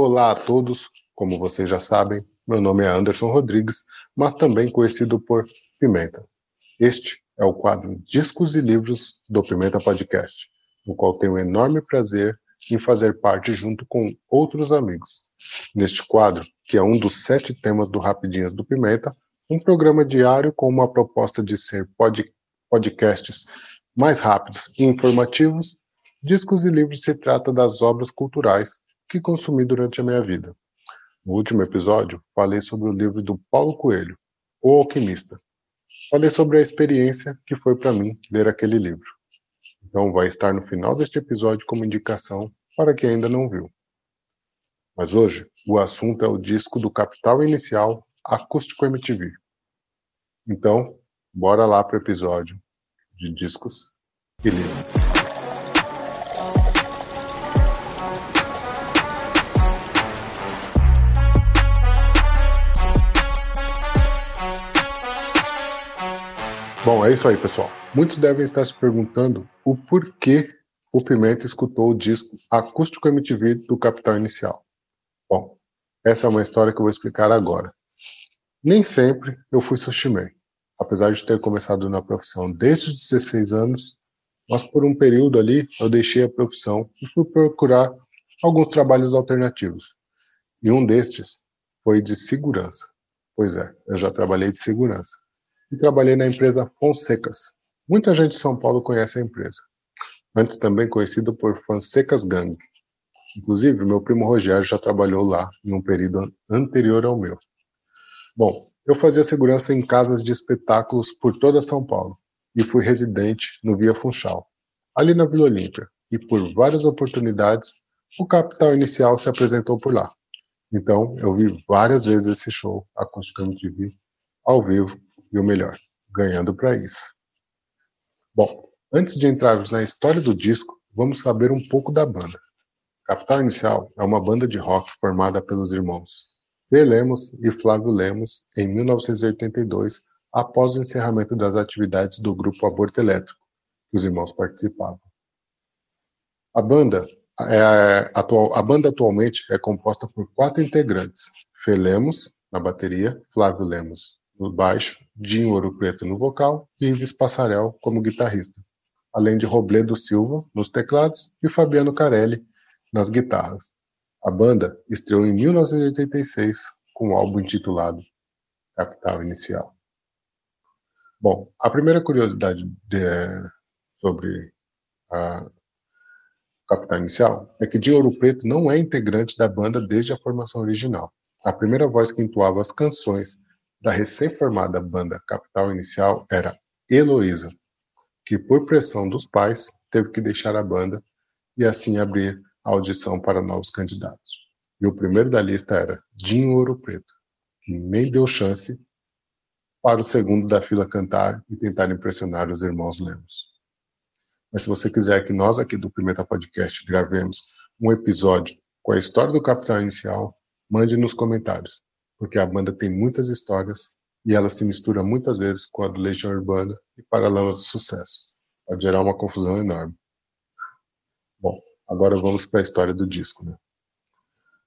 Olá a todos, como vocês já sabem, meu nome é Anderson Rodrigues, mas também conhecido por Pimenta. Este é o quadro Discos e Livros do Pimenta Podcast, no qual tenho um enorme prazer em fazer parte junto com outros amigos. Neste quadro, que é um dos sete temas do Rapidinhas do Pimenta, um programa diário com uma proposta de ser pod podcasts mais rápidos e informativos, Discos e Livros se trata das obras culturais que consumi durante a minha vida. No último episódio, falei sobre o livro do Paulo Coelho, O Alquimista. Falei sobre a experiência que foi para mim ler aquele livro. Então vai estar no final deste episódio como indicação para quem ainda não viu. Mas hoje o assunto é o disco do Capital Inicial Acústico MTV. Então, bora lá para o episódio de discos e livros. Bom, é isso aí, pessoal. Muitos devem estar se perguntando o porquê o Pimenta escutou o disco Acústico MTV do Capital Inicial. Bom, essa é uma história que eu vou explicar agora. Nem sempre eu fui sushimei, apesar de ter começado na profissão desde os 16 anos, mas por um período ali eu deixei a profissão e fui procurar alguns trabalhos alternativos. E um destes foi de segurança. Pois é, eu já trabalhei de segurança e trabalhei na empresa Fonsecas. Muita gente de São Paulo conhece a empresa. Antes também conhecido por Fonsecas Gang. Inclusive, meu primo Rogério já trabalhou lá em um período anterior ao meu. Bom, eu fazia segurança em casas de espetáculos por toda São Paulo e fui residente no Via Funchal, ali na Vila Olímpia, e por várias oportunidades o capital inicial se apresentou por lá. Então, eu vi várias vezes esse show acústico MTV ao vivo e o melhor, ganhando para isso. Bom, antes de entrarmos na história do disco, vamos saber um pouco da banda. Capital Inicial é uma banda de rock formada pelos irmãos P. Lemos e Flávio Lemos em 1982, após o encerramento das atividades do grupo Aborto Elétrico, que os irmãos participavam. A banda, é, atual, a banda atualmente é composta por quatro integrantes: Fê Lemos, na bateria, Flávio Lemos no baixo, Dinho Ouro Preto no vocal e Ives Passarel como guitarrista, além de Robledo Silva nos teclados e Fabiano Carelli nas guitarras. A banda estreou em 1986 com o um álbum intitulado Capital Inicial. Bom, a primeira curiosidade de, sobre a Capital Inicial é que Dinho Ouro Preto não é integrante da banda desde a formação original. A primeira voz que entoava as canções da recém-formada banda Capital Inicial era Heloísa, que por pressão dos pais teve que deixar a banda e assim abrir a audição para novos candidatos. E o primeiro da lista era Dinho Ouro Preto, que nem deu chance para o segundo da fila cantar e tentar impressionar os irmãos Lemos. Mas se você quiser que nós aqui do Pimenta Podcast gravemos um episódio com a história do Capital Inicial, mande nos comentários porque a banda tem muitas histórias e ela se mistura muitas vezes com a do Legião Urbana e Paralamas de Sucesso. Pode gerar uma confusão enorme. Bom, agora vamos para a história do disco. Né?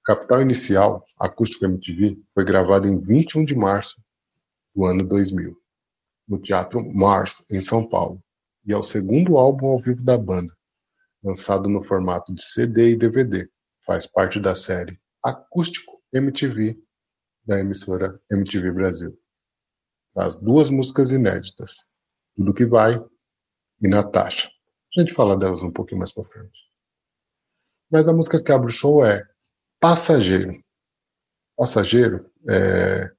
Capital Inicial, Acústico MTV, foi gravado em 21 de março do ano 2000, no Teatro Mars, em São Paulo, e é o segundo álbum ao vivo da banda, lançado no formato de CD e DVD. Faz parte da série Acústico MTV da emissora MTV Brasil. Traz duas músicas inéditas, Tudo Que Vai e Natasha. A gente fala delas um pouquinho mais pra frente. Mas a música que abre o show é Passageiro. Passageiro é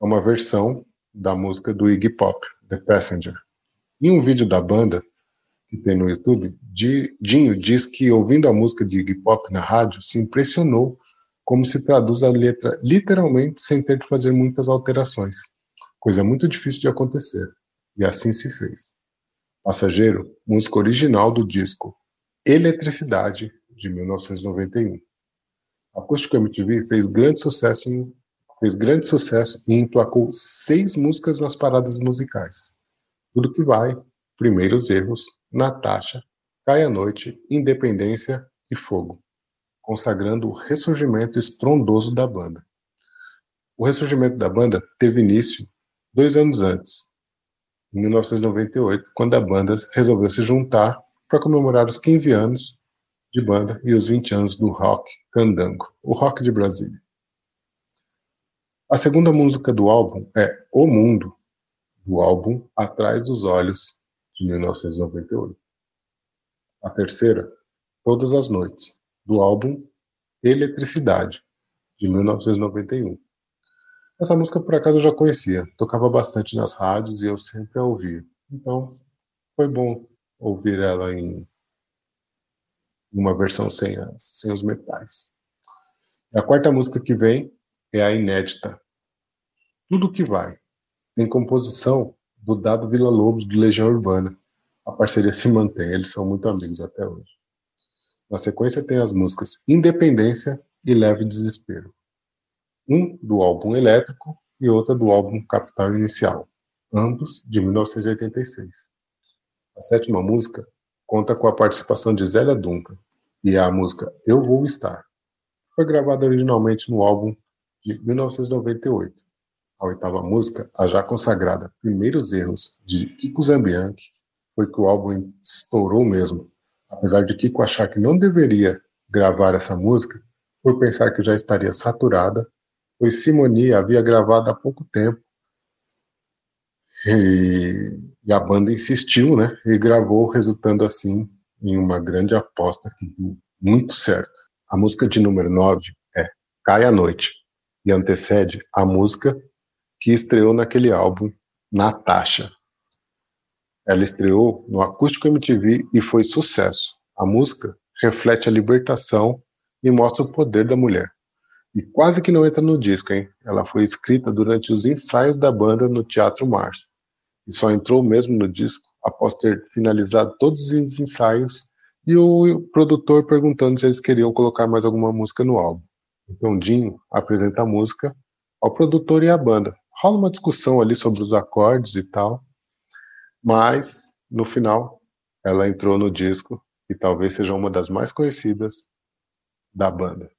uma versão da música do Iggy Pop, The Passenger. Em um vídeo da banda que tem no YouTube, Dinho diz que ouvindo a música de Iggy Pop na rádio se impressionou como se traduz a letra literalmente sem ter de fazer muitas alterações, coisa muito difícil de acontecer, e assim se fez. Passageiro, música original do disco Eletricidade, de 1991. Acústico MTV fez grande sucesso em, fez grande sucesso e emplacou seis músicas nas paradas musicais. Tudo que vai, Primeiros Erros, Natasha, Cai a Noite, Independência e Fogo consagrando o ressurgimento estrondoso da banda. O ressurgimento da banda teve início dois anos antes, em 1998, quando a banda resolveu se juntar para comemorar os 15 anos de banda e os 20 anos do rock candango, o rock de Brasília. A segunda música do álbum é O Mundo, do álbum Atrás dos Olhos, de 1998. A terceira, Todas as Noites, do álbum Eletricidade, de 1991. Essa música, por acaso, eu já conhecia, tocava bastante nas rádios e eu sempre a ouvia. Então, foi bom ouvir ela em uma versão sem, as, sem os metais. A quarta música que vem é a inédita. Tudo que vai. Tem composição do Dado Vila Lobos, do Legião Urbana. A parceria se mantém, eles são muito amigos até hoje. Na sequência tem as músicas Independência e Leve Desespero. Um do álbum Elétrico e outra do álbum Capital Inicial, ambos de 1986. A sétima música conta com a participação de Zélia Duncan e é a música Eu Vou Estar. Foi gravada originalmente no álbum de 1998. A oitava música, a já consagrada Primeiros Erros, de Kiko Zambianchi, foi que o álbum estourou mesmo, apesar de Kiko achar que não deveria gravar essa música, por pensar que já estaria saturada, pois Simoni havia gravado há pouco tempo e, e, a banda insistiu, né? E gravou, resultando assim em uma grande aposta que deu muito certo. A música de número 9 é Cai a Noite e antecede a música que estreou naquele álbum Natasha. Ela estreou no Acústico MTV e foi sucesso. A música reflete a libertação e mostra o poder da mulher. E quase que não entra no disco, hein? Ela foi escrita durante os ensaios da banda no Teatro Mars. E só entrou mesmo no disco após ter finalizado todos os ensaios e o produtor perguntando se eles queriam colocar mais alguma música no álbum. Então Dinho apresenta a música ao produtor e à banda. Rola uma discussão ali sobre os acordes e tal, mas no final ela entrou no disco e talvez seja uma das mais conhecidas da banda.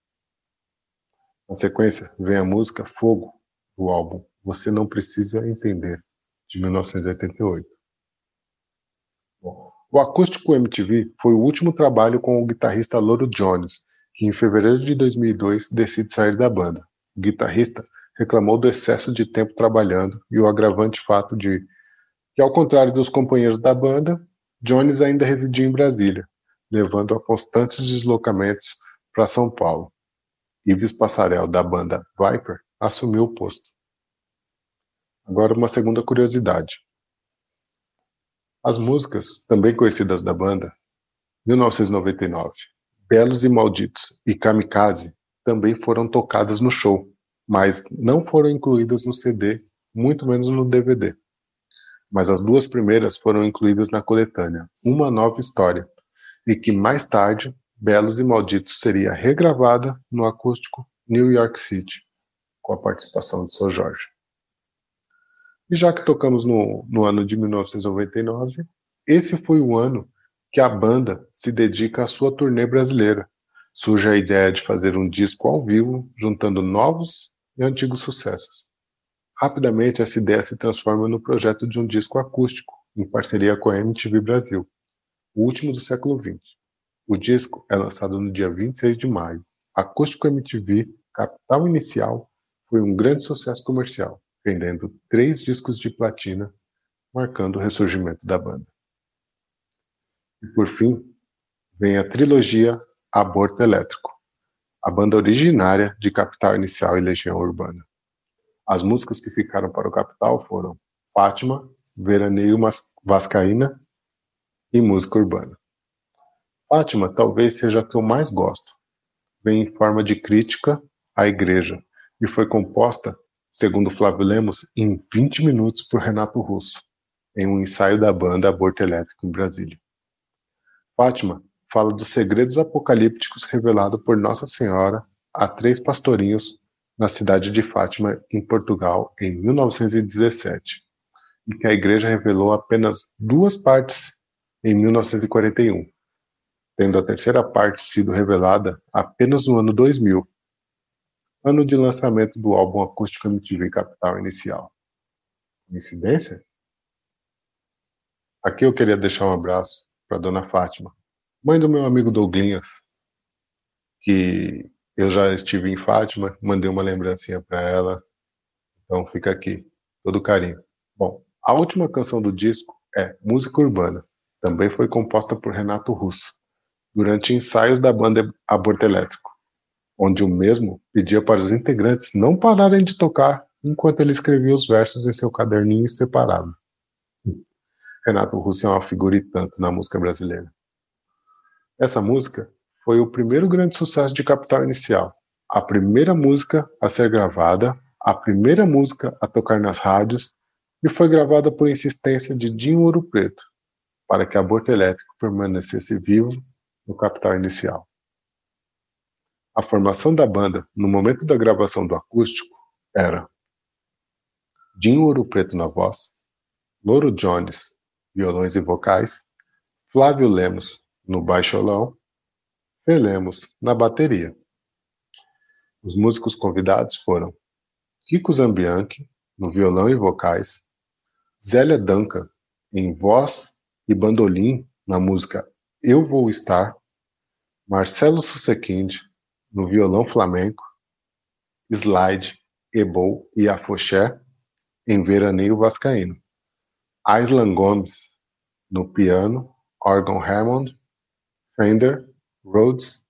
Na sequência, vem a música Fogo, do álbum Você Não Precisa Entender, de 1988. Bom, o Acústico MTV foi o último trabalho com o guitarrista Loro Jones, que em fevereiro de 2002 decide sair da banda. O guitarrista reclamou do excesso de tempo trabalhando e o agravante fato de que, ao contrário dos companheiros da banda, Jones ainda residia em Brasília, levando a constantes deslocamentos para São Paulo. Ives Passarel, da banda Viper, assumiu o posto. Agora, uma segunda curiosidade. As músicas, também conhecidas da banda, 1999, Belos e Malditos e Kamikaze, também foram tocadas no show, mas não foram incluídas no CD, muito menos no DVD. Mas as duas primeiras foram incluídas na coletânea Uma Nova História, e que mais tarde Belos e Malditos seria regravada no acústico New York City, com a participação de São Jorge. E já que tocamos no, no ano de 1999, esse foi o ano que a banda se dedica à sua turnê brasileira. Surge a ideia de fazer um disco ao vivo, juntando novos e antigos sucessos. Rapidamente, essa ideia se transforma no projeto de um disco acústico, em parceria com a MTV Brasil, o último do século XX. O disco é lançado no dia 26 de maio. Acústico MTV, Capital Inicial, foi um grande sucesso comercial, vendendo três discos de platina, marcando o ressurgimento da banda. E por fim, vem a trilogia Aborto Elétrico, a banda originária de Capital Inicial e Legião Urbana. As músicas que ficaram para o Capital foram Fátima, Veraneio Vascaína e Música Urbana. Fátima talvez seja a que eu mais gosto. Vem em forma de crítica à igreja e foi composta, segundo Flávio Lemos, em 20 minutos por Renato Russo, em um ensaio da banda Aborto Elétrico em Brasília. Fátima fala dos segredos apocalípticos revelados por Nossa Senhora a três pastorinhos na cidade de Fátima, em Portugal, em 1917, e que a igreja revelou apenas duas partes em 1941 tendo a terceira parte sido revelada apenas no ano 2000, ano de lançamento do álbum acústico MTV Capital Inicial. Coincidência? Aqui eu queria deixar um abraço para Dona Fátima, mãe do meu amigo Douglinhas, que eu já estive em Fátima, mandei uma lembrancinha para ela, então fica aqui, todo carinho. Bom, a última canção do disco é Música Urbana, também foi composta por Renato Russo, durante ensaios da banda Aborto Elétrico, onde o mesmo pedia para os integrantes não pararem de tocar enquanto ele escrevia os versos em seu caderninho separado. Renato Russo é uma figura e tanto na música brasileira. Essa música foi o primeiro grande sucesso de Capital Inicial, a primeira música a ser gravada, a primeira música a tocar nas rádios e foi gravada por insistência de Dinho Ouro Preto, para que Aborto Elétrico permanecesse vivo no Capital Inicial. A formação da banda no momento da gravação do acústico era Dinho Ouro Preto na voz, Loro Jones violões e vocais, Flávio Lemos no baixolão, Lemos na bateria. Os músicos convidados foram Kiko Zambianchi no violão e vocais, Zélia Duncan em voz e bandolim na música Eu Vou Estar, Marcelo Susequinde no violão flamenco, Slide, Ebol e Afoxé em Veraneio Vascaíno. Aislan Gomes no piano, órgão Hammond, Fender, Rhodes,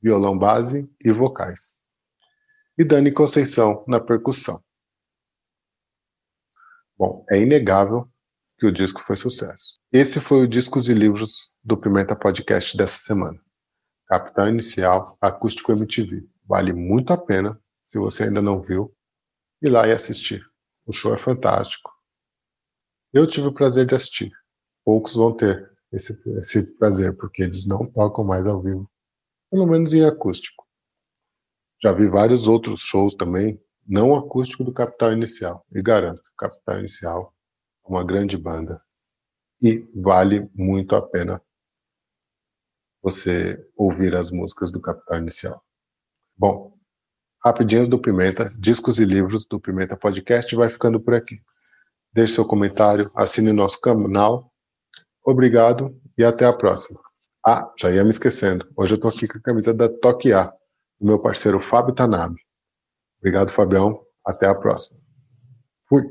violão base e vocais. E Dani Conceição na percussão. Bom, é inegável que o disco foi sucesso. Esse foi o Discos e Livros do Pimenta Podcast dessa semana. Capital Inicial Acústico MTV. Vale muito a pena, se você ainda não viu, ir lá e assistir. O show é fantástico. Eu tive o prazer de assistir. Poucos vão ter esse, esse prazer, porque eles não tocam mais ao vivo, pelo menos em acústico. Já vi vários outros shows também, não acústico do Capital Inicial, e garanto, Capital Inicial é uma grande banda e vale muito a pena você ouvir as músicas do Capital Inicial. Bom, rapidinhas do Pimenta, discos e livros do Pimenta Podcast vai ficando por aqui. Deixe seu comentário, assine nosso canal. Obrigado e até a próxima. Ah, já ia me esquecendo. Hoje eu estou aqui com a camisa da Tokia, do meu parceiro Fábio Tanabe. Obrigado, Fabião. Até a próxima. Fui.